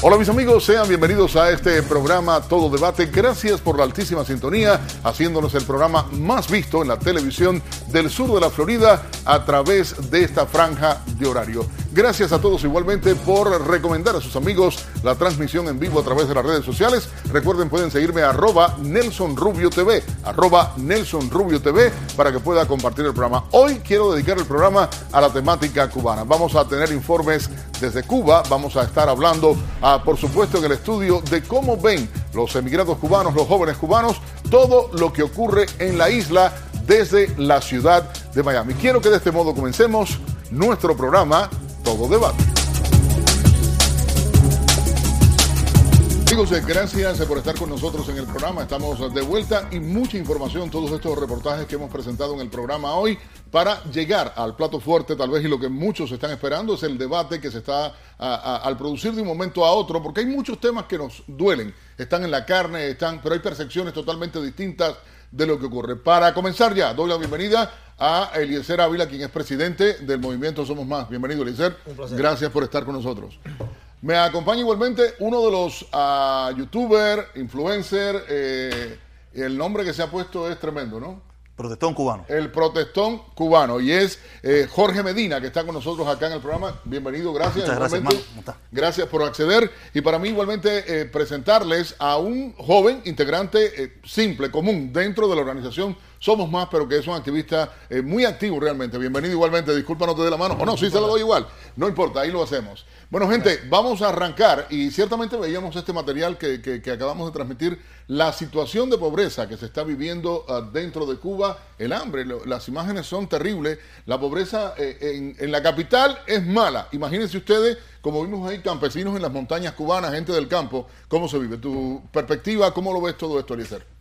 Hola mis amigos, sean bienvenidos a este programa Todo Debate. Gracias por la altísima sintonía, haciéndonos el programa más visto en la televisión del sur de la Florida a través de esta franja de horario. Gracias a todos igualmente por recomendar a sus amigos la transmisión en vivo a través de las redes sociales. Recuerden, pueden seguirme arroba Nelson Rubio TV, arroba Nelson Rubio TV, para que pueda compartir el programa. Hoy quiero dedicar el programa a la temática cubana. Vamos a tener informes desde Cuba, vamos a estar hablando, ah, por supuesto, en el estudio de cómo ven los emigrados cubanos, los jóvenes cubanos, todo lo que ocurre en la isla desde la ciudad de Miami. Quiero que de este modo comencemos nuestro programa Todo Debate. Amigos, gracias por estar con nosotros en el programa. Estamos de vuelta y mucha información, todos estos reportajes que hemos presentado en el programa hoy para llegar al plato fuerte, tal vez, y lo que muchos están esperando es el debate que se está al producir de un momento a otro, porque hay muchos temas que nos duelen, están en la carne, están, pero hay percepciones totalmente distintas de lo que ocurre. Para comenzar ya, doy la bienvenida a Eliezer Ávila, quien es presidente del movimiento Somos Más. Bienvenido, Eliezer. Gracias por estar con nosotros. Me acompaña igualmente uno de los uh, youtuber, influencer, eh, el nombre que se ha puesto es tremendo, ¿no? Protestón cubano. El protestón cubano. Y es eh, Jorge Medina, que está con nosotros acá en el programa. Bienvenido, gracias. Muchas gracias, Gracias por acceder. Y para mí igualmente eh, presentarles a un joven integrante eh, simple, común, dentro de la organización Somos Más, pero que es un activista eh, muy activo realmente. Bienvenido igualmente. Disculpa, no te dé la mano. O no, sí se lo doy igual. No importa, ahí lo hacemos. Bueno, gente, vamos a arrancar y ciertamente veíamos este material que, que, acabamos de transmitir, la situación de pobreza que se está viviendo uh, dentro de Cuba, el hambre, lo, las imágenes son terribles, la pobreza eh, en, en, la capital es mala. Imagínense ustedes, como vimos ahí, campesinos en las montañas cubanas, gente del campo, ¿cómo se vive? ¿Tu perspectiva, cómo lo ves todo esto, Eliezer?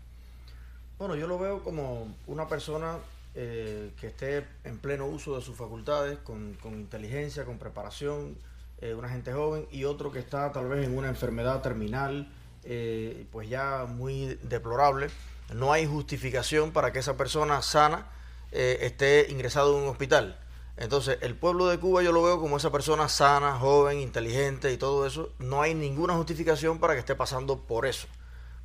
Bueno, yo lo veo como una persona eh, que esté en pleno uso de sus facultades, con, con inteligencia, con preparación, eh, una gente joven y otro que está tal vez en una enfermedad terminal, eh, pues ya muy deplorable. No hay justificación para que esa persona sana eh, esté ingresado en un hospital. Entonces, el pueblo de Cuba yo lo veo como esa persona sana, joven, inteligente y todo eso. No hay ninguna justificación para que esté pasando por eso.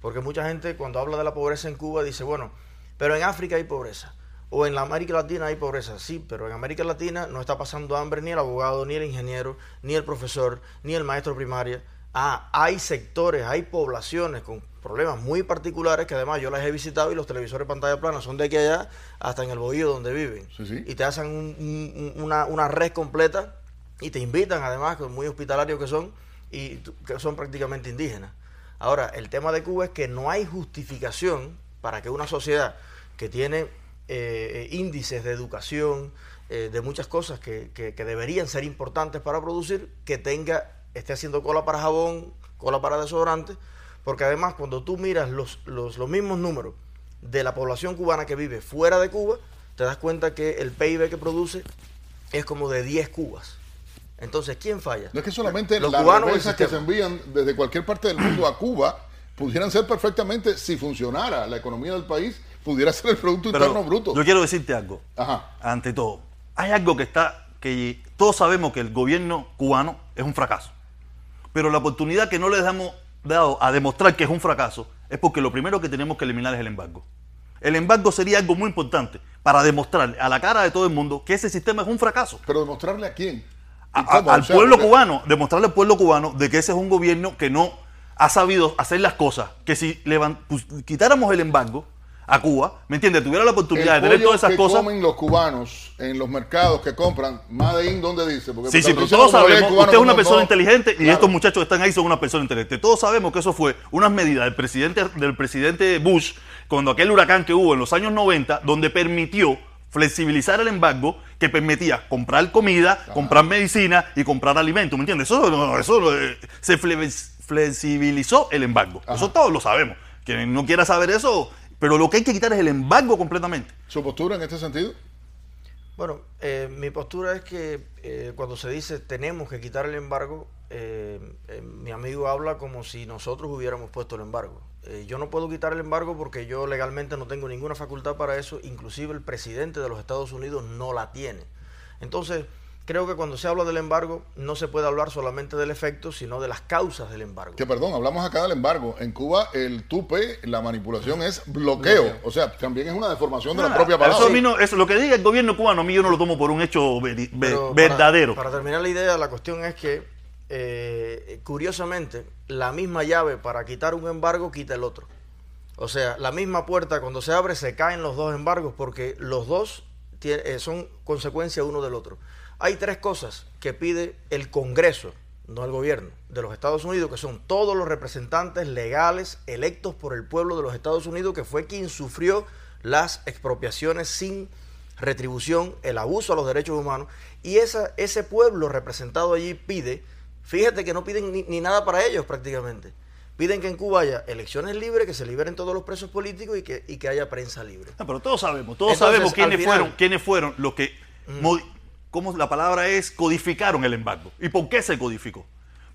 Porque mucha gente cuando habla de la pobreza en Cuba dice, bueno, pero en África hay pobreza o en la América Latina hay pobreza, sí, pero en América Latina no está pasando hambre ni el abogado, ni el ingeniero, ni el profesor, ni el maestro primaria. Ah, hay sectores, hay poblaciones con problemas muy particulares que además yo las he visitado y los televisores pantalla plana son de aquí allá hasta en el bohío donde viven. Y te hacen una, una red completa y te invitan además, muy hospitalarios que son, y que son prácticamente indígenas. Ahora, el tema de Cuba es que no hay justificación para que una sociedad que tiene eh, índices de educación, eh, de muchas cosas que, deberían ser importantes para producir, que tenga, esté haciendo cola para jabón, cola para desodorante, porque además cuando tú miras los, los, los mismos números de la población cubana que vive fuera de Cuba, te das cuenta que el PIB que produce es como de 10 cubas. Entonces, ¿quién falla? No es que solamente los las cubanos que se envían desde cualquier parte del mundo a Cuba pudieran ser perfectamente, si funcionara la economía del país, pudiera ser el Producto Interno Bruto. Yo quiero decirte algo. Ante todo, hay algo que está, que todos sabemos que el gobierno cubano es un fracaso. Pero la oportunidad que no les hemos dado a demostrar que es un fracaso es porque lo primero que tenemos que eliminar es el embargo. El embargo sería algo muy importante para demostrarle a la cara de todo el mundo que ese sistema es un fracaso. Pero demostrarle a quién? Al pueblo cubano, demostrarle al pueblo cubano de que ese es un gobierno que no ha sabido hacer las cosas, que si pues, quitáramos el embargo, a Cuba, ¿me entiendes? Tuviera la oportunidad de tener todas esas que cosas. comen los cubanos en los mercados que compran, Made in, ¿dónde dice? Porque sí, sí, pero todos sabemos, usted es una persona inteligente y estos muchachos que están ahí son una persona inteligente. Todos sabemos que eso fue unas medidas del presidente, del presidente Bush cuando aquel huracán que hubo en los años 90, donde permitió flexibilizar el embargo que permitía comprar comida, comprar medicina y comprar alimentos, ¿me entiendes? Eso, eso eh, se flexibilizó el embargo. Eso todos lo sabemos. Quien no quiera saber eso, pero lo que hay que quitar es el embargo completamente. ¿Su postura en este sentido? Bueno, eh, mi postura es que eh, cuando se dice tenemos que quitar el embargo, eh, mi amigo habla como si nosotros hubiéramos puesto el embargo. yo no puedo quitar el embargo porque yo legalmente no tengo ninguna facultad para eso, inclusive el presidente de los Estados Unidos no la tiene. Entonces, ¿qué creo que cuando se habla del embargo no se puede hablar solamente del efecto, sino de las causas del embargo. Que perdón, hablamos acá del embargo. En Cuba el tupe, la manipulación es bloqueo. O sea, también es una deformación de la propia palabra. Eso, eso, lo que diga el gobierno cubano, a mí yo no lo tomo por un hecho verdadero. Para, terminar la idea, la cuestión es que, eh, curiosamente, la misma llave para quitar un embargo quita el otro. O sea, la misma puerta cuando se abre se caen los dos embargos porque los dos eh, son consecuencia uno del otro. Hay tres cosas que pide el Congreso, no el gobierno, de los Estados Unidos, que son todos los representantes legales electos por el pueblo de los Estados Unidos, que fue quien sufrió las expropiaciones sin retribución, el abuso a los derechos humanos, y esa, ese pueblo representado allí pide, fíjate que no piden ni, nada para ellos prácticamente, piden que en Cuba haya elecciones libres, que se liberen todos los presos políticos y que, que haya prensa libre. pero todos sabemos, todos sabemos quiénes fueron, quiénes fueron los que cómo la palabra es, codificaron el embargo. ¿Y por qué se codificó?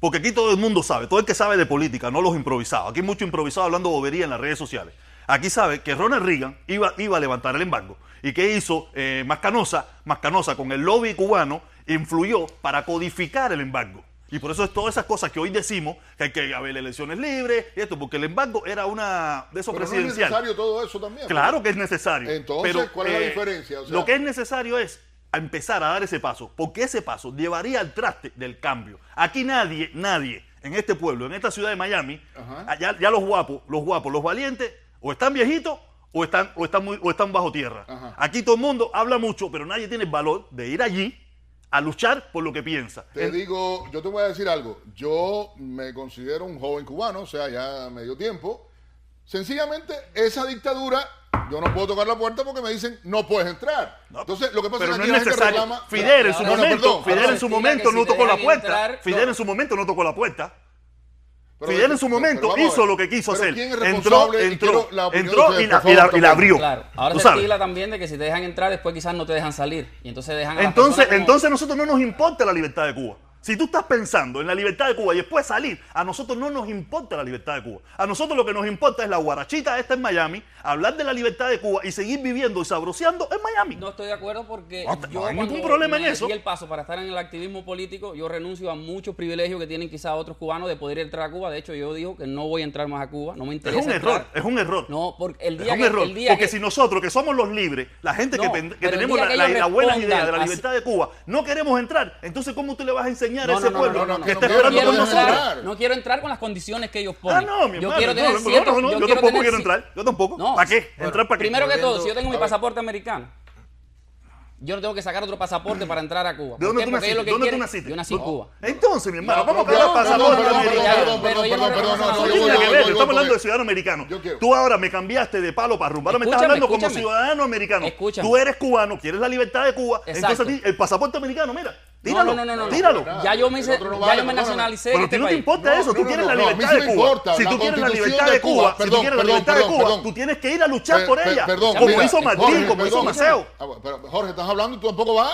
Porque aquí todo el mundo sabe, todo el que sabe de política, no los improvisados. Aquí hay mucho improvisado hablando bobería en las redes sociales. Aquí sabe que Ronald Reagan iba, iba a levantar el embargo. ¿Y qué hizo eh, Mascanosa? Mascanosa con el lobby cubano influyó para codificar el embargo. Y por eso es todas esas cosas que hoy decimos que hay que haber elecciones libres y esto, porque el embargo era una de esos presidenciales. es necesario todo eso también. Claro que es necesario. Entonces, ¿cuál es la eh, diferencia? lo que es necesario es a empezar a dar ese paso, porque ese paso llevaría al traste del cambio. Aquí nadie, nadie en este pueblo, en esta ciudad de Miami, ya, ya, los guapos, los guapos, los valientes, o están viejitos o están, o están, muy, o están bajo tierra. Aquí todo el mundo habla mucho, pero nadie tiene el valor de ir allí a luchar por lo que piensa. Te digo, yo te voy a decir algo. Yo me considero un joven cubano, o sea, ya medio tiempo. Sencillamente, esa dictadura yo no puedo tocar la puerta porque me dicen no puedes entrar. Entonces, lo que pasa es que no es necesario. Fidel en su momento, Fidel en su momento no tocó la puerta. Fidel en su momento no tocó la puerta. Fidel en su momento hizo lo que quiso hacer. entró, entró, entró y la, y, la, abrió. Claro. Ahora se estila también de que si te dejan entrar, después quizás no te dejan salir. Y entonces dejan entonces, entonces nosotros no nos importa la libertad de Cuba. Si tú estás pensando en la libertad de Cuba y después salir, a nosotros no nos importa la libertad de Cuba. A nosotros lo que nos importa es la guarachita esta en Miami, hablar de la libertad de Cuba y seguir viviendo y sabroseando en Miami. No estoy de acuerdo porque yo no hay ningún problema en eso. Y el paso para estar en el activismo político, yo renuncio a muchos privilegios que tienen quizás otros cubanos de poder entrar a Cuba. De hecho, yo digo que no voy a entrar más a Cuba, no me interesa. Es un error, es un error. No, porque el día es un error. porque si nosotros que somos los libres, la gente que, tenemos la, buena idea de la libertad de Cuba, no queremos entrar, entonces ¿cómo tú le vas a enseñar a ese pueblo? no, quiero no quiero entrar con las condiciones que ellos ponen. Ah, no, mi yo quiero tener yo, yo tampoco quiero entrar. Yo tampoco. ¿Para qué? entrar para qué. Primero que todo, si yo tengo mi pasaporte americano, yo no tengo que sacar otro pasaporte para entrar a Cuba. ¿De dónde tú naciste? ¿Dónde tú naciste? Yo nací en Cuba. Entonces, mi hermano, vamos a pasaporte americano. Perdón, perdón, no. Estamos hablando de ciudadano americano. Tú ahora me cambiaste de palo para rumbo. Ahora me estás hablando como ciudadano americano. Tú eres cubano, quieres la libertad de Cuba. Entonces, el pasaporte americano, mira. Tíralo, no, no, no, no, tíralo. Ya yo me, ya yo me nacionalicé. Pero a ti no te importa eso, tú quieres la libertad de Cuba. Si tú quieres la libertad de Cuba, si tú quieres la libertad de Cuba, tú tienes que ir a luchar por ella. Como hizo Martín, como hizo Maceo. Jorge, estás hablando y tú tampoco vas.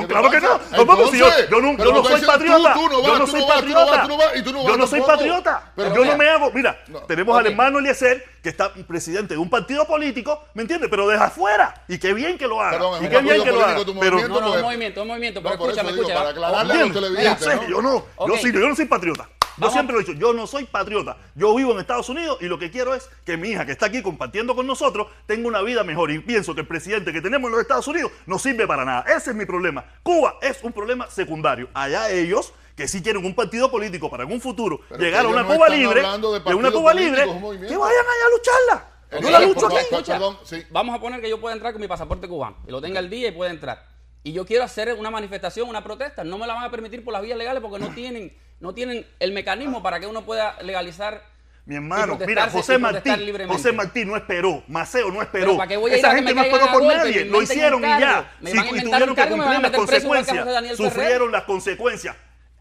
No, claro que no. No, si yo, yo no, yo no soy patriota. Yo no soy patriota. Yo no soy patriota. Yo no me hago. Mira, tenemos al hermano Eliezer, que está presidente de un partido político, ¿me entiendes? Pero deja afuera. Y qué bien que lo haga. Y qué bien que lo haga. Pero no, no, un movimiento, un movimiento. Pero escúchame, escúchame. Para aclararle a los televidentes. Yo no, yo no soy patriota. Yo siempre lo he dicho, yo no soy patriota. Yo vivo en Estados Unidos y lo que quiero es que mi hija, que está aquí compartiendo con nosotros, tenga una vida mejor. Y pienso que el presidente que tenemos en los Estados Unidos no sirve para nada. Ese es mi problema. Cuba es un problema secundario. Allá ellos que si quieren un partido político para algún futuro llegar a una Cuba libre, de, una Cuba libre, que vayan allá a lucharla. Yo la lucho aquí. Vamos a poner que yo pueda entrar con mi pasaporte cubano y lo tenga el día y pueda entrar. Y yo quiero hacer una manifestación, una protesta. No me la van a permitir por las vías legales porque no tienen no tienen el mecanismo para que uno pueda legalizar mi hermano, mira, José Martín, José Martín no esperó, Maceo no esperó. Esa gente no esperó por nadie, lo hicieron y ya. Si, y tuvieron que cumplir las consecuencias, sufrieron las consecuencias.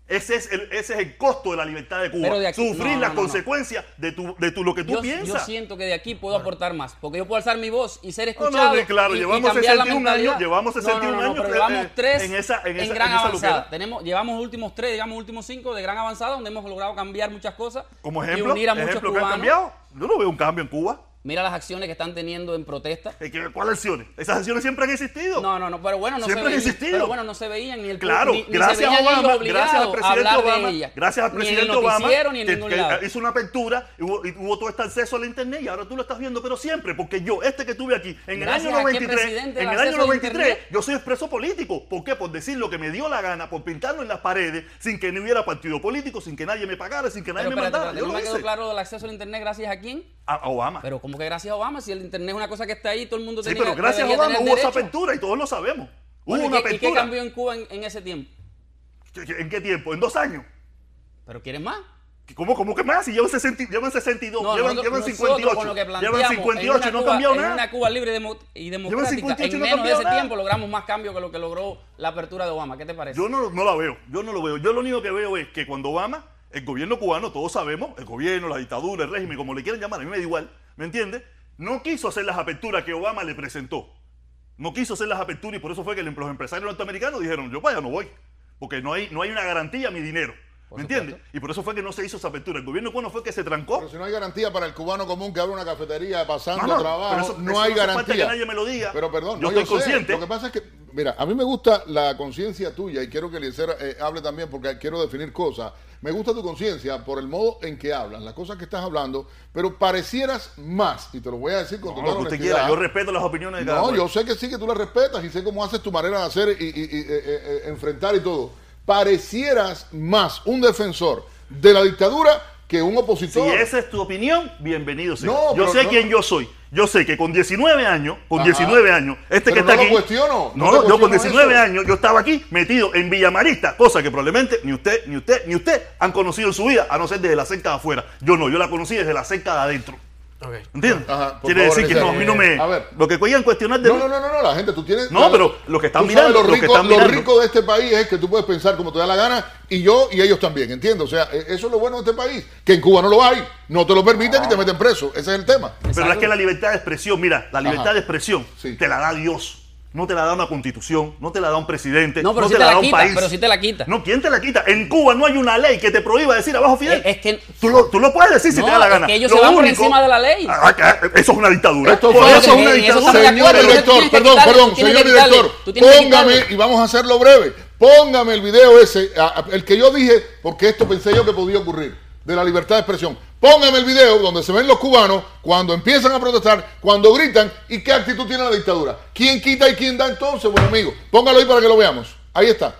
Ese es, el, ese es el costo de la libertad de Cuba. Sufrir las consecuencias de, tu, de tu, lo que tú piensas. Yo siento que de aquí puedo aportar más. Porque yo puedo alzar mi voz y ser escuchado. No, claro, llevamos 61 años. Llevamos 61 años. Pero llevamos tres en, esa, en, esa, gran avanzada. Tenemos, llevamos últimos tres, digamos últimos cinco de gran avanzada, donde hemos logrado cambiar muchas cosas. Como ejemplo, y unir a muchos cubanos. Que han cambiado. Yo no veo un cambio en Cuba. Mira las acciones que están teniendo en protesta. ¿Cuáles acciones? Esas acciones siempre han existido. No, no, no, pero bueno, no siempre se veían. existido. Pero bueno, no se veían ni el Claro, ni, gracias ni a Obama, gracias al presidente Obama, gracias al presidente ni en el Obama, ni en ningún que lado. hizo una apertura y hubo, y hubo, todo este acceso al internet y ahora tú lo estás viendo, pero siempre, porque yo, este que tuve aquí, en Gracias el año qué 93, presidente en el año acceso al 93, internet. yo soy expreso político. ¿Por qué? Por decir lo que me dio la gana, por pintarlo en las paredes, sin que no hubiera partido político, sin que nadie me pagara, sin que nadie Pero me espérate, mandara. espérate, Yo no lo me quedó claro el acceso al internet gracias a quién. A a Obama. Pero como que gracias a Obama, si el internet es una cosa que está ahí, todo el mundo sí, tenía pero gracias a Obama hubo esa apertura y todos lo sabemos. Hubo Bueno, ¿y una qué- ¿Y qué apertura. cambió en Cuba en, en ese tiempo? ¿Qué- qué- ¿En qué tiempo? ¿En dos años? ¿Pero quieres más? ¿Cómo, cómo que más? Si llevan, 60, llevan 62, No, llevan, nosotros- llevan nosotros 58. con lo que llevan planteamos, 58 en no una cambiado Cuba- nada. En una Cuba libre y demo- y democrática, 58 en no de ese nada. tiempo logramos más cambio que lo que logró la apertura de Obama. ¿Qué te parece? Yo no, no la veo, yo no lo veo. Yo lo único que veo es que cuando Obama, el gobierno cubano, todos sabemos, el gobierno, la dictadura, el régimen, como le quieran llamar, a mí me da igual, ¿me entiendes? No quiso hacer las aperturas que Obama le presentó. No quiso hacer las aperturas y por eso fue que los empresarios norteamericanos dijeron, yo allá no voy, porque no hay, no hay una garantía a mi dinero. ¿Me entiendes? Y por eso fue que no se hizo esa apertura. El gobierno cubano fue que se trancó. Pero si no hay garantía para el cubano común que abre una cafetería pasando trabajo, pero eso- no eso hay no hace falta garantía. que nadie me lo diga. Pero perdón, Yo no, estoy consciente. Lo que pasa es que, mira, a mí me gusta la conciencia tuya y quiero que Eliezer eh, hable también porque quiero definir cosas. Me gusta tu conciencia por el modo en que hablas, las cosas que estás hablando, pero parecieras más, y te lo voy a decir con No, total lo que usted quiera. Yo respeto las opiniones de cada No, cual. yo sé que sí, que tú la respetas y sé cómo haces tu manera de hacer y, y- y, eh, eh, eh, enfrentar y todo. Parecieras más un defensor de la dictadura que un Si opositor. esa es tu opinión, bienvenido sea. No, yo sé no- quién yo soy. Yo sé que con 19 años, con Ajá. 19 años, este Pero que está no lo aquí. cuestiono, no yo con cuestiono 19 eso. años, yo estaba aquí metido en Villamarista, cosa que probablemente ni usted, ni usted, ni usted han conocido en su vida, a no ser desde la cerca de afuera. Yo no, yo la conocí desde la cerca de adentro. ¿Entiendes? Ajá, Quiere favor, decir que no, a mí no me. A ver. Lo que quieran cuestionar de No, no, no, no, no, la gente, tú tienes. No, la- pero lo que están mirando, lo que rico, están lo mirando. rico de este país es que tú puedes pensar como te da la gana, y yo y ellos también, ¿entiendes? O sea, e- eso es lo bueno de este país, que en Cuba no lo hay, no te lo permiten y te meten preso, ese es el tema. Pero Exacto. es que la libertad de expresión, mira, la libertad Ajá. de expresión Sí. te la da Dios. No te la da una constitución, no te la da un presidente, No, pero no sí te, te la la da un país. pero sí te la quita. No, ¿quién te la quita? En Cuba no hay una ley que te prohíba decir abajo Fidel. Es- es que- tú, lo, tú lo puedes decir si te da la es gana. que ellos Lo se van por encima de la ley. Ah, que- eso es una dictadura. Esto Por fue- eso es una dictadura. Señor director, perdón, perdón, señor director, póngame, y vamos a hacerlo breve, póngame el video ese, el que yo dije, porque esto pensé yo que podía ocurrir, de la libertad de expresión. Póngame el video donde se ven los cubanos cuando empiezan a protestar, cuando gritan y qué actitud tiene la dictadura. ¿Quién quita y quién da entonces, buen amigo? Póngalo ahí para que lo veamos. Ahí está.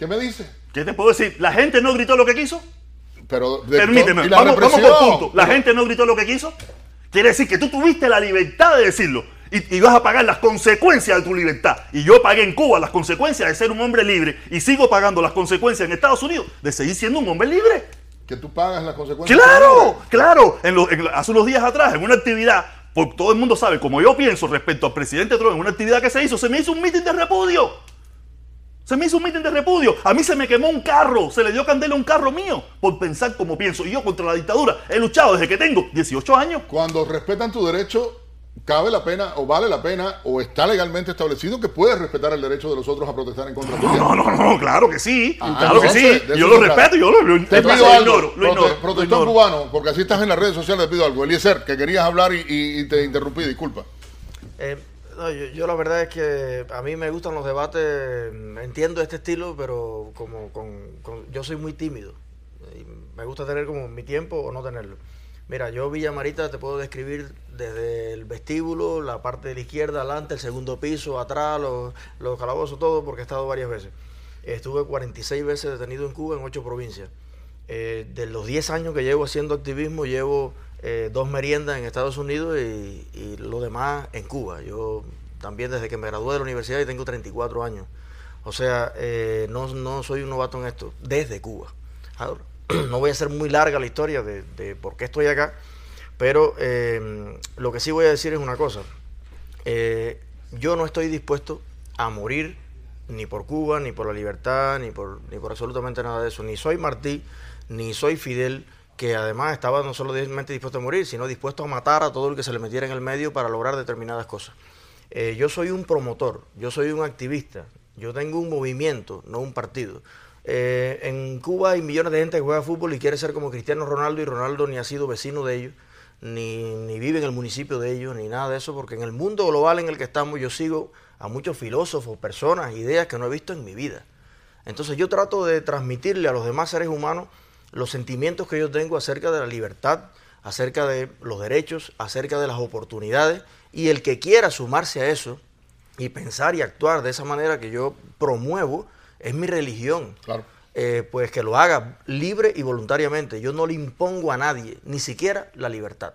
¿Qué me dice? ¿Qué te puedo decir? ¿La gente no gritó lo que quiso? Pero Permíteme, la vamos, vamos por punto. ¿La gente no gritó lo que quiso? Quiere decir que tú tuviste la libertad de decirlo y, y vas a pagar las consecuencias de tu libertad. Y yo pagué en Cuba las consecuencias de ser un hombre libre y sigo pagando las consecuencias en Estados Unidos de seguir siendo un hombre libre. Que tú pagas las consecuencias. Claro, claro. En lo- en- hace unos días atrás, en una actividad, por, todo el mundo sabe, como yo pienso respecto al presidente Trump, en una actividad que se hizo, se me hizo un mitin de repudio. Se me hizo un mitin de repudio. A mí se me quemó un carro, se le dio candela a un carro mío por pensar como pienso. Y yo contra la dictadura he luchado desde que tengo 18 años. Cuando respetan tu derecho, cabe la pena o vale la pena o está legalmente establecido que puedes respetar el derecho de los otros a protestar en contra tuya. No, no, no, claro que sí. Ah, claro que sí. Yo lo respeto, yo lo, lo- Te pido lo algo, ignoro, lo prote- ignoro, lo protestón ignoro. cubano, porque así estás en las redes sociales, te pido algo. Eliezer, que querías hablar y, y- y te interrumpí, disculpa. Eh, no, yo, yo la verdad es que a mí me gustan los debates, mm, entiendo este estilo, pero como con, yo soy muy tímido. Y me gusta tener como mi tiempo o no tenerlo. Mira, yo Villa Marita te puedo describir desde el vestíbulo, la parte de la izquierda, adelante, el segundo piso, atrás, los, los calabozos, todo, porque he estado varias veces. Estuve 46 veces detenido en Cuba en ocho provincias. Eh, de los 10 años que llevo haciendo activismo, llevo eh, dos meriendas en Estados Unidos y, y lo demás en Cuba. Yo también desde que me gradué de la universidad y tengo 34 años. O sea, eh, no, no soy un novato en esto, desde Cuba. No voy a hacer muy larga la historia de, por qué estoy acá, pero eh, lo que sí voy a decir es una cosa. Eh, yo no estoy dispuesto a morir ni por Cuba, ni por la libertad, ni por, ni por absolutamente nada de eso. Ni soy Martí, ni soy Fidel, que además estaba no solamente dispuesto a morir, sino dispuesto a matar a todo el que se le metiera en el medio para lograr determinadas cosas. Eh, yo soy un promotor, yo soy un activista, yo tengo un movimiento, no un partido. Eh, en Cuba hay millones de gente que juega fútbol y quiere ser como Cristiano Ronaldo y Ronaldo ni ha sido vecino de ellos, ni, ni vive en el municipio de ellos, ni nada de eso, porque en el mundo global en el que estamos yo sigo a muchos filósofos, personas, ideas que no he visto en mi vida. Entonces yo trato de transmitirle a los demás seres humanos los sentimientos que yo tengo acerca de la libertad, acerca de los derechos, acerca de las oportunidades, y el que quiera sumarse a eso y pensar y actuar de esa manera que yo promuevo, es mi religión. Claro. Eh, pues que lo haga libre y voluntariamente. Yo no le impongo a nadie, ni siquiera la libertad.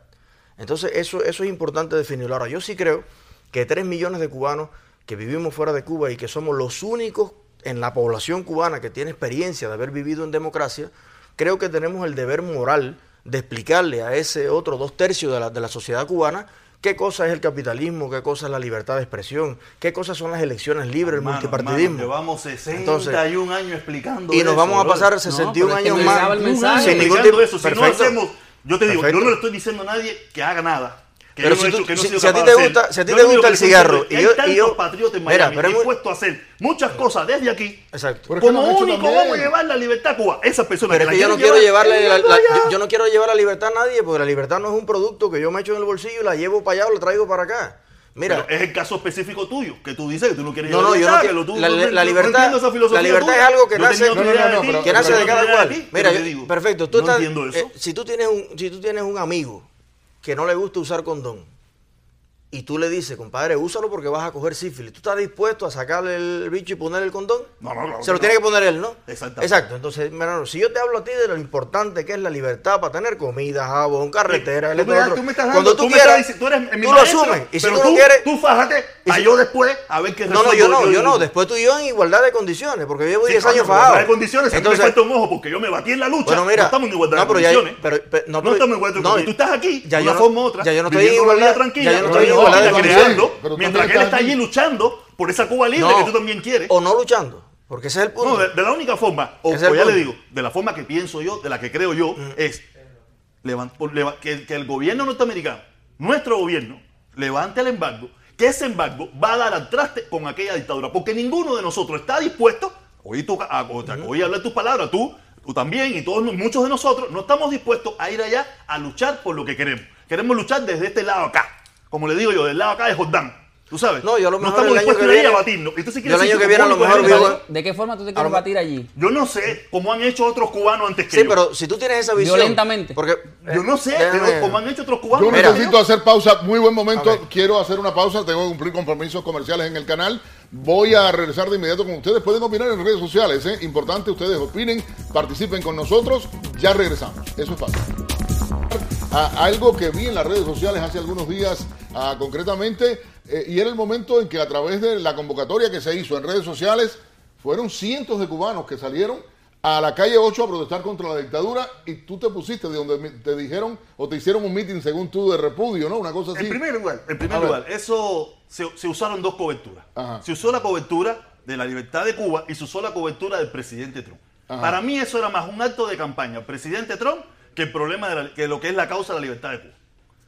Entonces eso, eso es importante definirlo. Ahora, yo sí creo que tres millones de cubanos que vivimos fuera de Cuba y que somos los únicos en la población cubana que tiene experiencia de haber vivido en democracia, creo que tenemos el deber moral de explicarle a ese otro dos tercios de la, de la sociedad cubana qué cosa es el capitalismo, qué cosa es la libertad de expresión, qué cosas son las elecciones libres, el multipartidismo. llevamos 61 años explicando Y nos vamos a pasar 61 años más sin ningún tipo eso. Si no hacemos, yo te digo, yo no le estoy diciendo a nadie que haga nada. Pero si, a ti te gusta, si a ti te gusta el cigarro y yo, y yo patriotas en Miami mira, dispuesto a hacer muchas cosas desde aquí. Exacto. Como único vamos a llevar la libertad a Cuba. Esas personas pero que, es que yo no quiero llevarle la, la, yo, no quiero llevar la libertad a nadie porque la libertad no es un producto que yo me echo en el bolsillo y la llevo para allá o la traigo para acá. Mira, pero es el caso específico tuyo, que tú dices que tú no quieres no, no, yo no quiero, la, la, libertad, la libertad es algo que nace, que nace de cada cual. Mira, perfecto, tú estás, eh, si tú tienes un si tú tienes un amigo que no le gusta usar condón y tú le dices, compadre, úsalo porque vas a coger sífilis. ¿Tú estás dispuesto a sacarle el bicho y poner el condón? No, no, no. Se lo tiene que poner él, ¿no? Exacto. Exacto. Entonces, hermano, si yo te hablo a ti de lo importante que es la libertad para tener comida, jabón, carretera, tú, tú estás dando, cuando tú, quieras, tú, eres tú lo asumes. Y si tú, no quieres, tú fájate, a yo después a ver qué No, no, yo no, yo no. Después tú y yo en igualdad de condiciones, porque yo llevo 10 años fajado. igualdad de condiciones, entonces me falta un ojo porque yo me batí en la lucha. Bueno, mira, no estamos en igualdad de condiciones. No estamos en igualdad de condiciones. Tú estás aquí, una forma u otra, ya yo no estoy en igualdad tranquila, ya yo no mientras que él está allí luchando por esa Cuba libre que tú también quieres. O no luchando. Porque ese es el punto. No, de, la única forma, o, ya le digo, de la forma que pienso yo, de la que creo yo, mm. es que, el gobierno norteamericano, nuestro gobierno, levante el embargo, que ese embargo va a dar al traste con aquella dictadura. Porque ninguno de nosotros está dispuesto, oí, tu, a, oí hablar tus palabras, tú, tú también y todos muchos de nosotros, no estamos dispuestos a ir allá a luchar por lo que queremos. Queremos luchar desde este lado acá como le digo yo, del lado acá de Jordán. ¿Tú sabes? No, yo a lo mejor no estamos el año que viene, a batirnos. Entonces, yo el año que viene a lo mejor ¿De qué forma tú te quieres batir allí? Yo no sé cómo han hecho otros cubanos antes que sí, yo. Sí, pero si tú tienes esa visión... Violentamente. Porque, yo no sé, pero como han hecho otros cubanos. Yo necesito hacer pausa. Muy buen momento. Quiero hacer una pausa. Tengo que cumplir compromisos comerciales en el canal. Voy a regresar de inmediato con ustedes. Pueden opinar en redes sociales. ¿eh? Importante, ustedes opinen, participen con nosotros. Ya regresamos. Eso es fácil algo que vi en las redes sociales hace algunos días concretamente, eh, y era el momento en que a través de la convocatoria que se hizo en redes sociales, fueron cientos de cubanos que salieron a la calle 8 a protestar contra la dictadura y tú te pusiste de donde te dijeron o te hicieron un meeting según tú de repudio, ¿no? Una cosa así. En primer lugar, en primer lugar eso se, usaron dos coberturas. Se usó la cobertura de la libertad de Cuba y se usó la cobertura del presidente Trump. Para mí eso era más un acto de campaña. Presidente Trump que el problema de que lo que es la causa de la libertad de Cuba.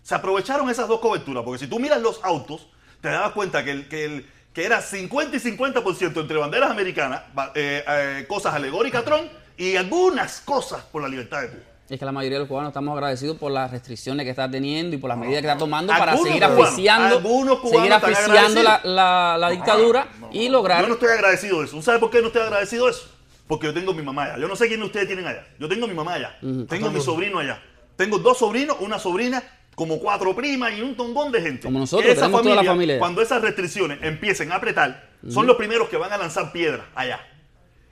Se aprovecharon esas dos coberturas, porque si tú miras los autos, te das cuenta que, el, que, el, que era 50 y 50% entre banderas americanas, eh, eh, cosas alegóricas Trump y algunas cosas por la libertad de Cuba. Es que la mayoría de los cubanos estamos agradecidos por las restricciones que está teniendo y por las medidas que está tomando para seguir asfixiando, seguir asfixiando la, la, dictadura y lograr. Yo no estoy agradecido de eso. ¿Sabe por qué no estoy agradecido de eso? Porque yo tengo mi mamá allá. Yo no sé quién ustedes tienen allá. Yo tengo mi mamá allá. Tengo mi sobrino allá. Tengo dos sobrinos, una sobrina, como cuatro primas y un tongón de gente. Como nosotros, tenemos toda la familia. Cuando esas restricciones empiecen a apretar, son los primeros que van a lanzar piedras allá.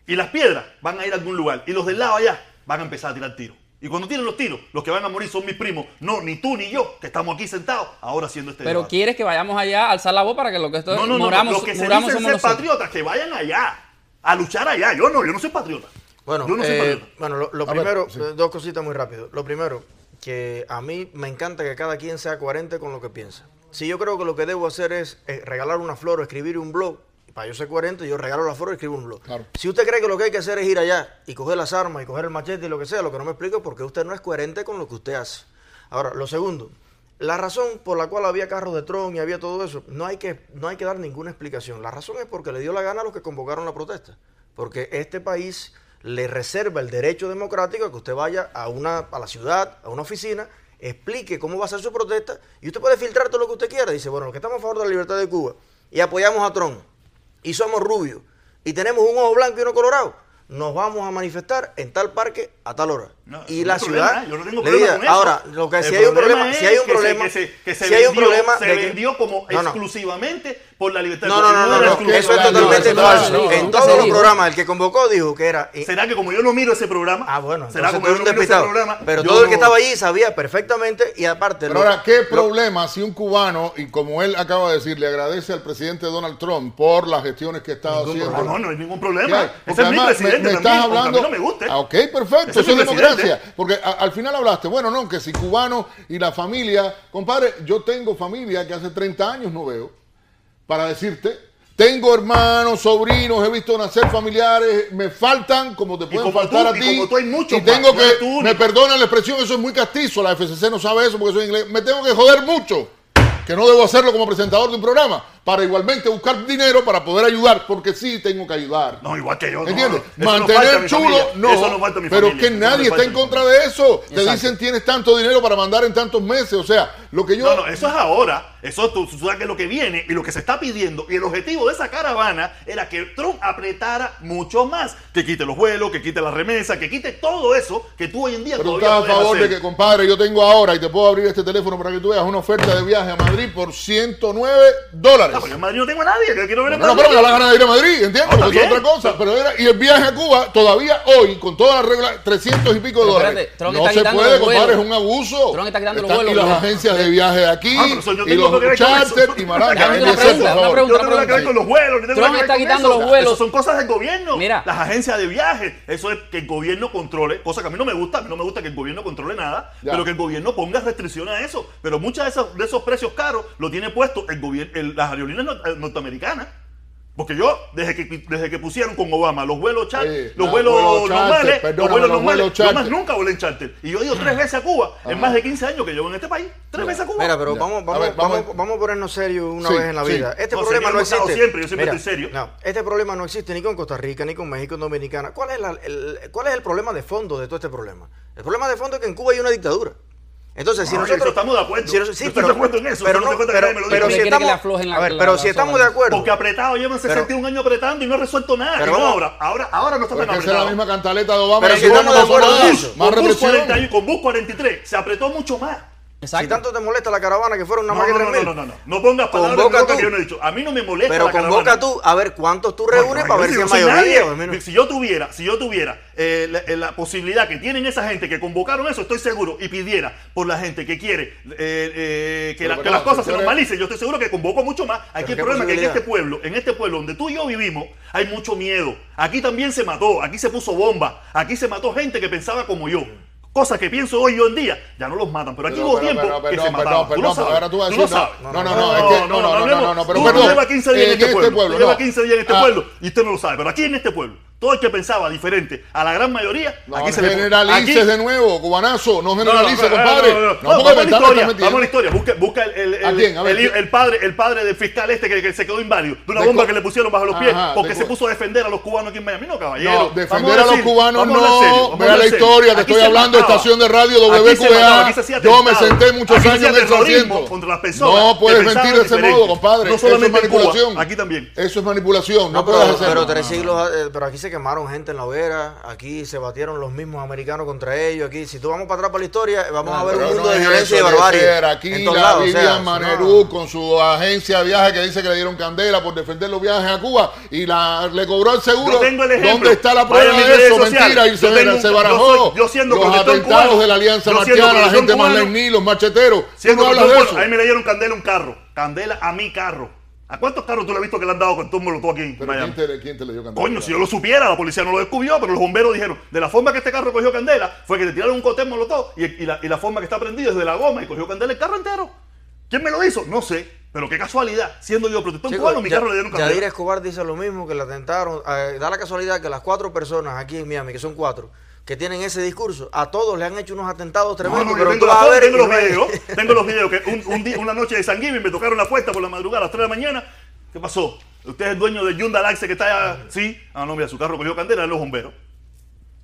Y las piedras van a ir a algún lugar. Y los del lado allá van a empezar a tirar tiros. Y cuando tiren los tiros, los que van a morir son mis primos. No, ni tú ni yo, que estamos aquí sentados, ahora haciendo este Pero quieres que vayamos allá a alzar la voz para que lo que esto no, no, no, no. Los que se dicen ser patriotas, que vayan allá a luchar allá. Yo no, yo no soy patriota. Bueno, yo no soy eh, bueno lo, primero, dos cositas muy rápido. Lo primero, que a mí me encanta que cada quien sea coherente con lo que piensa. Si yo creo que lo que debo hacer es eh, regalar una flor o escribir un blog, para yo ser coherente, yo regalo la flor y escribo un blog. Si usted cree que lo que hay que hacer es ir allá y coger las armas y coger el machete y lo que sea, lo que no me explico es porque usted no es coherente con lo que usted hace. Ahora, lo segundo, la razón por la cual había carros de Tron y había todo eso, no hay, que, no hay que dar ninguna explicación. La razón es porque le dio la gana a los que convocaron la protesta. Porque este país le reserva el derecho democrático a que usted vaya a, una, a la ciudad, a una oficina, explique cómo va a ser su protesta y usted puede filtrar todo lo que usted quiera. Dice, bueno, los que estamos a favor de la libertad de Cuba y apoyamos a Trump y somos rubios y tenemos un ojo blanco y uno colorado, nos vamos a manifestar en tal parque a tal hora. y la ciudad yo no tengo problema con eso. ahora lo que si hay un problema si hay un problema se, si hay un problema se vendió como exclusivamente por la libertad no, no, no, no, no, eso es totalmente falso. en todos los programas, el que convocó dijo que era. ¿Será que como yo no miro ese programa? Ah, bueno, será como yo no miro ese programa. Pero todo el que estaba allí sabía perfectamente y aparte. Pero ahora, ¿qué problema si un cubano, y como él acaba de decir, le agradece al presidente Donald Trump por las gestiones que estaba haciendo? No, no, no hay ningún problema. Ese es mi presidente me, estás hablando. no me gusta. Ah, ok, perfecto. Eso es democracia. Porque al final hablaste, bueno, no, que si cubano y la familia, compadre, yo tengo familia que hace 30 años no veo para decirte, tengo hermanos, sobrinos, he visto nacer familiares, me faltan como te pueden faltar a ti. Y, como tú hay muchos y tengo que, me perdonan la expresión, eso es muy castizo, la FCC no sabe eso porque soy inglés, me tengo que joder mucho, que no debo hacerlo como presentador de un programa para igualmente buscar dinero para poder ayudar, porque sí tengo que ayudar. No, igual que yo. ¿Entiendes? Mantener chulo, no. Eso no falta mi pero que nadie está en contra de eso. Te dicen tienes tanto dinero para mandar en tantos meses. O sea, lo que yo. No, no, eso es ahora. Eso tú, sabes que lo que viene y lo que se está pidiendo. Y el objetivo de esa caravana era que Trump apretara mucho más. Que quite los vuelos, que quite la remesa, que quite todo eso que tú hoy en día pero todavía estás a favor de que, compadre, yo tengo ahora y te puedo abrir este teléfono para que tú veas una oferta de viaje a Madrid por 109 dólares. No, en Madrid no tengo a nadie, que quiero ver a Madrid. No, pero me da la gana de ir a Madrid, ¿entiendes? Ah, es otra cosa. Pero era, y el viaje a Cuba, todavía hoy, con todas las reglas, 300 y pico de dólares. no se puede, compadre, es un abuso. Trump está quitando los vuelos. Y las agencias de viaje aquí, ah, y los charters, y maracas. Una pregunta, una pregunta. Yo no tengo que ver con los vuelos. Trump está quitando los vuelos. Son cosas del gobierno. Mira. Las agencias de viaje. Eso es que el gobierno controle, cosa que a mí no me gusta. A mí no me gusta que el gobierno controle nada, pero que el gobierno ponga restricciones a eso. Pero muchos de esos, de esos precios caros lo tiene puesto el gobierno, las aerolíneas eh, norteamericanas. Porque yo, desde que, desde que pusieron con Obama los vuelos charter, los vuelos normales, los vuelos normales, yo más nunca volé en charter. Y yo he ido tres veces a Cuba en más de 15 años que llevo en este país. Tres veces a Cuba. Mira, pero vamos, vamos, vamos, vamos, a ponernos serios una vez en la vida. Este problema no existe. siempre, yo siempre estoy serio. No, este problema no existe ni con Costa Rica, ni con México, ni Dominicana. ¿Cuál es, el, ¿Cuál es el problema de fondo de todo este problema? El problema de fondo es que en Cuba hay una dictadura. Entonces, si nosotros. estamos de acuerdo. Si, sí, pero, de acuerdo en eso. Pero, no, pero, pero, pero si estamos. a ver, pero si estamos de acuerdo. Porque apretado, llevan 61 años apretando y no ha resuelto nada. Pero ahora, ahora, ahora no está tan apretado. es la misma cantaleta de Obama. Pero si estamos de acuerdo Con Bush 43 se apretó mucho más. Si tanto te molesta la caravana que fueron una más que no, no, no, no, no, no pongas palabras que yo no he dicho. A mí no me molesta Pero convoca tú a ver cuántos tú reúnes para ver si es mayoría. Si yo tuviera, si yo tuviera eh, eh, la, posibilidad que tienen esa gente que convocaron eso, estoy seguro, y pidiera por la gente que quiere eh, que, las cosas se normalicen, yo estoy seguro que convoco mucho más. Aquí el problema es que en este pueblo, en este pueblo donde tú y yo vivimos, hay mucho miedo. Aquí también se mató, aquí se puso bomba, aquí se mató gente que pensaba como yo cosas que pienso hoy en día, ya no los matan. Pero aquí hubo tiempo que se mataban. Perdón, perdón, ahora tú a decir, no, no, no, no, es que, no, no, no, no, pero. Tú llevas 15 días en este pueblo, llevas 15 días en este pueblo y usted no lo sabe, pero aquí en este pueblo todo el que pensaba diferente a la gran mayoría, no aquí se generalices aquí, de nuevo, cubanazo, no generalices, compadre. No, vamos, a la historia, vamos a la historia, busca, busca el, el, el, el, padre, el padre del fiscal este que, que se quedó inválido, de una bomba que le pusieron bajo los pies, porque se puso a defender a los cubanos aquí en Miami. No, caballero. No, defender a, los cubanos no. Vea la historia, te estoy hablando de estación de radio WQA. Yo me senté muchos años en ese asiento. contra las personas. No puedes mentir de ese modo, compadre. No solamente manipulación. Aquí también. Eso es manipulación. No puedes hacerlo. Pero tres siglos, eh, pero aquí se quemaron gente en la hoguera, aquí se batieron los mismos americanos contra ellos, aquí si tú vamos para atrás para la historia, vamos a ver un mundo de violencia y barbarie. Aquí la Vivian Manerú con su agencia de viaje que dice que le dieron candela por defender los viajes a Cuba y la le cobró el seguro. ¿Dónde está la prueba de eso? Mentira, y se, se barajó. Yo, siendo los atentados de la Alianza Marciana, la gente más los macheteros. no hablas de eso. Ahí me le dieron candela un carro, candela a mi carro. ¿A cuántos carros tú le has visto que le han dado con todo molotov aquí en Miami? ¿quién te, ¿quién te, le dio candela? Coño, si yo lo supiera, la policía no lo descubrió, pero los bomberos dijeron, de la forma que este carro cogió candela, fue que le tiraron un cóctel molotov y, y, la, y la forma que está prendido es de la goma y cogió candela el carro entero. ¿Quién me lo hizo? No sé. Pero qué casualidad, siendo yo protector Chico, cubano, mi carro le dieron candela. Yadir Escobar dice lo mismo, que le atentaron. Eh, da la casualidad que las cuatro personas aquí en Miami, que son cuatro, que tienen ese discurso, a todos le han hecho unos atentados tremendos. pero tengo, a ver tengo los videos, tengo los videos, que un, día, una noche de San Giving me tocaron la puerta por la madrugada a las 3 de la mañana. ¿Qué pasó? Usted es el dueño de Hyundai Laxe que está allá. Sí. Ah, no, mira, su carro cogió candela en los bomberos.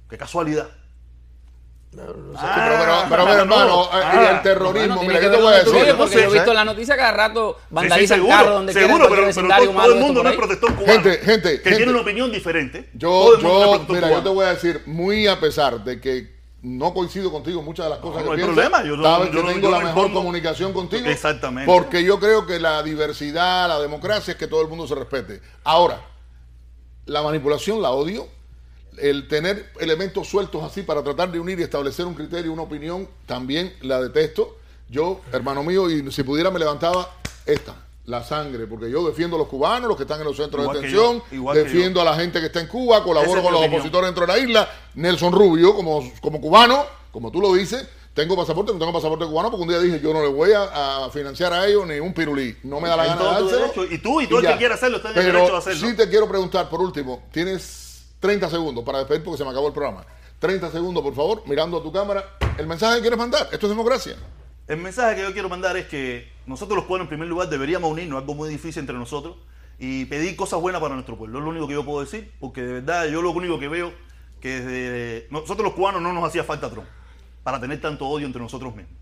Qué casualidad. Ah, pero, pero, hermano, eh, y el terrorismo, mira, ¿qué te voy a decir? Porque yo he visto en la noticia cada rato vandalizan sí, sí, carros donde seguro, pero, pero todo, todo, el mundo no es protector cubano. Gente, gente, que tiene una opinión diferente. Yo, yo, mira, yo te voy a decir, muy a pesar de que no coincido contigo en muchas de las cosas no, que no hay problema. Yo, sabes que tengo la mejor comunicación contigo. Exactamente. Porque yo creo que la diversidad, la democracia es que todo el mundo se respete. Ahora, la manipulación la odio el tener elementos sueltos así para tratar de unir y establecer un criterio, una opinión, también la detesto. Yo, hermano mío, y si pudiera me levantaba esta, la sangre, porque yo defiendo a los cubanos, los que están en los centros de detención, defiendo a la gente que está en Cuba, colaboro con los opositores dentro de la isla. Nelson Rubio, como, como cubano, como tú lo dices, tengo pasaporte, no tengo pasaporte cubano, porque un día dije, yo no le voy a, financiar a ellos ni un pirulí. No me da la gana de dárselo. Y tú, y tú el que quiera hacerlo, está en derecho a hacerlo. Sí te quiero preguntar, por último, ¿tienes 30 segundos para despedir porque se me acabó el programa. 30 segundos, por favor, mirando a tu cámara. El mensaje que quieres mandar. Esto es democracia. El mensaje que yo quiero mandar es que nosotros los pueblos, en primer lugar, deberíamos unirnos, algo muy difícil entre nosotros, y pedir cosas buenas para nuestro pueblo. Es lo único que yo puedo decir, porque de verdad yo lo único que veo que desde nosotros los cubanos no nos hacía falta Trump para tener tanto odio entre nosotros mismos.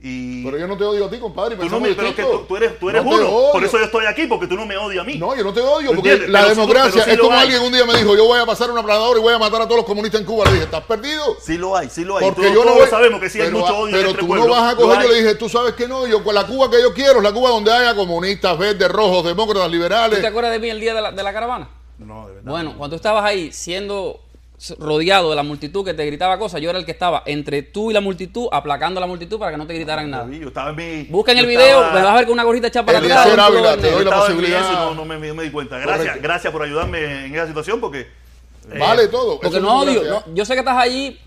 Pero yo no te odio a ti, compadre. Tú, no me, pero que tú, eres, tú eres uno. Por eso yo estoy aquí, porque tú no me odias a mí. No, yo no te odio, porque la democracia es como alguien un día me dijo, yo voy a pasar un aplanador y voy a matar a todos los comunistas en Cuba. Le dije, ¿estás perdido? Sí lo hay, sí lo hay. Porque yo no todos sabemos que sí hay mucho odio Pero tú no vas a coger, yo le dije, tú sabes que no, yo con la Cuba que yo quiero es la Cuba donde haya comunistas, verdes, rojos, demócratas, liberales. ¿Tú te acuerdas de mí el día de la, de la caravana? No, de verdad. Bueno, cuando tú estabas ahí siendo rodeado de la multitud que te gritaba cosas, yo era el que estaba entre tú y la multitud, aplacando a la multitud para que no te gritaran nada. Yo estaba en mi, Busca el video, me vas a ver con una gorrita echada para atrás. te doy la posibilidad. No, no me, me, di cuenta. Gracias, gracias por ayudarme en esa situación porque... Eh, vale todo. Porque no odio. yo sé que estás allí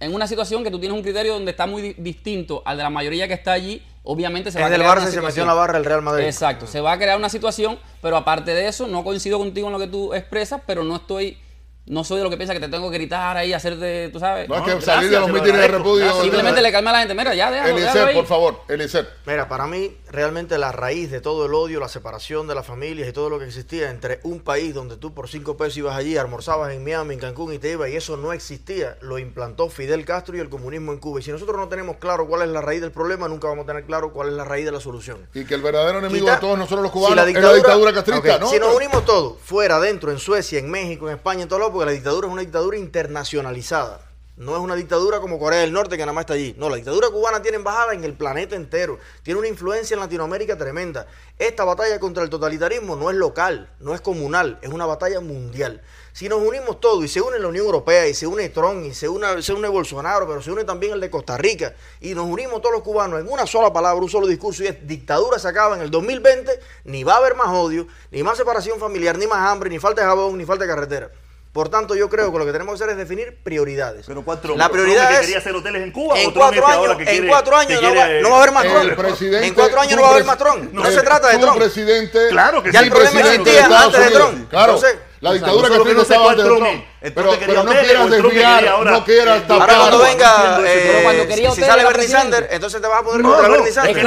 en una situación que tú tienes un criterio donde está muy distinto al de la mayoría que está allí. Obviamente se va a crear Barça se metió en la barra el Real Madrid. Exacto, se va a crear una situación, pero aparte de eso, no coincido contigo en lo que tú expresas, pero no estoy no soy de lo que piensa que te tengo que gritar ahí, hacerte, tú sabes. No, es que salir de los mítines de repudio. Simplemente le calma a la gente. Mira, ya, déjalo, Eliezer, por favor, Eliezer. Mira, para mí, realmente la raíz de todo el odio, la separación de las familias y todo lo que existía entre un país donde tú por cinco pesos ibas allí, almorzabas en Miami, en Cancún y te ibas, y eso no existía, lo implantó Fidel Castro y el comunismo en Cuba. Y si nosotros no tenemos claro cuál es la raíz del problema, nunca vamos a tener claro cuál es la raíz de la solución. Y que el verdadero enemigo de todos nosotros los cubanos es la dictadura castrista, ¿no? Si nos unimos todos, fuera, dentro, en Suecia, en México, en España, en todo lado, porque la dictadura es una dictadura internacionalizada. No es una dictadura como Corea del Norte que nada más está allí. No, la dictadura cubana tiene embajada en el planeta entero. Tiene una influencia en Latinoamérica tremenda. Esta batalla contra el totalitarismo no es local, no es comunal, es una batalla mundial. Si nos unimos todos y se une la Unión Europea y se une Trump y se une, se une Bolsonaro, pero se une también el de Costa Rica y nos unimos todos los cubanos en una sola palabra, un solo discurso y es dictadura se acaba en el 2020, ni va a haber más odio, ni más separación familiar, ni más hambre, ni falta de jabón, ni falta de carretera. Por tanto, yo creo que lo que tenemos que hacer es definir prioridades. Pero cuatro, la prioridad es que quería hacer hoteles en Cuba. En cuatro años, en cuatro años no, va, no, va, a haber más Trump. En cuatro años no va a haber más Trump. No, se trata de Trump. presidente. Claro que ya el problema existía antes de Trump. Claro. La dictadura que no estaba antes de Trump. Pero, pero no quieras desviar, no quieras tapar. Ahora cuando venga, eh, si sale Bernie Sanders, entonces te vas a poder contra Bernie Sanders.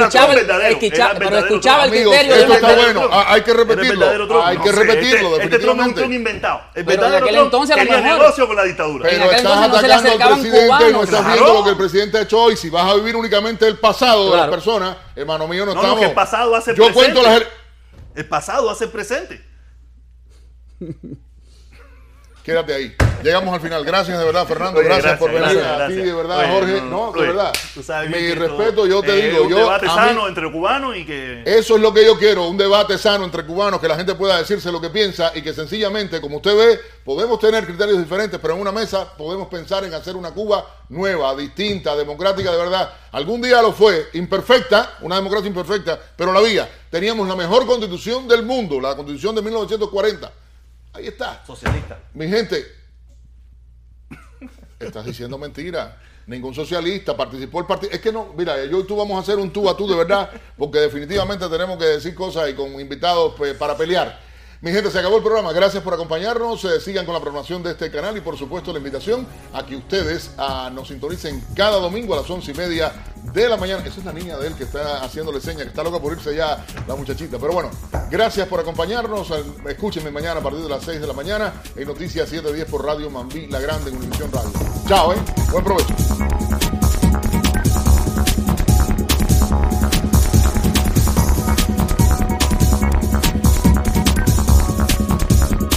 Pero escuchaba el criterio. Esto está bueno, hay que repetirlo. Hay que repetirlo, Este Trump es un Trump inventado. El verdadero Trump tenía negocio con la dictadura. Pero estás atacando al presidente y no estás viendo lo que el presidente ha hecho hoy. Si vas a vivir únicamente el pasado de las personas, hermano mío, no estamos... el pasado hace presente. Yo cuento las... El pasado hace presente. Quédate ahí. Llegamos al final. Gracias de verdad, Fernando. gracias, por venir a ti, de verdad, Jorge. No, de verdad. Mi respeto, yo te digo. Un debate sano entre cubanos y que. Eso es lo que yo quiero, un debate sano entre cubanos, que la gente pueda decirse lo que piensa y que sencillamente, como usted ve, podemos tener criterios diferentes, pero en una mesa podemos pensar en hacer una Cuba nueva, distinta, democrática de verdad. Algún día lo fue, imperfecta, una democracia imperfecta, pero la había. Teníamos la mejor constitución del mundo, la constitución de 1940 Ahí está. Socialista. Mi gente, estás diciendo mentira. ningún socialista, participó el partido. Es que no, mira, yo y tú vamos a hacer un tú a tú de verdad, porque definitivamente tenemos que decir cosas y con invitados pues, para pelear. Mi gente, se acabó el programa. Gracias por acompañarnos. Eh, sigan con la programación de este canal y, por supuesto, la invitación a que ustedes ah, nos sintonicen cada domingo a las once y media de la mañana. Esa es la niña de él que está haciéndole señas, que está loca por irse ya la muchachita. Pero bueno, gracias por acompañarnos. Escúchenme mañana a partir de las 6 de la mañana en Noticias 710 por Radio Mambí, La Grande en Univisión Radio. Chao, ¿eh? Buen provecho.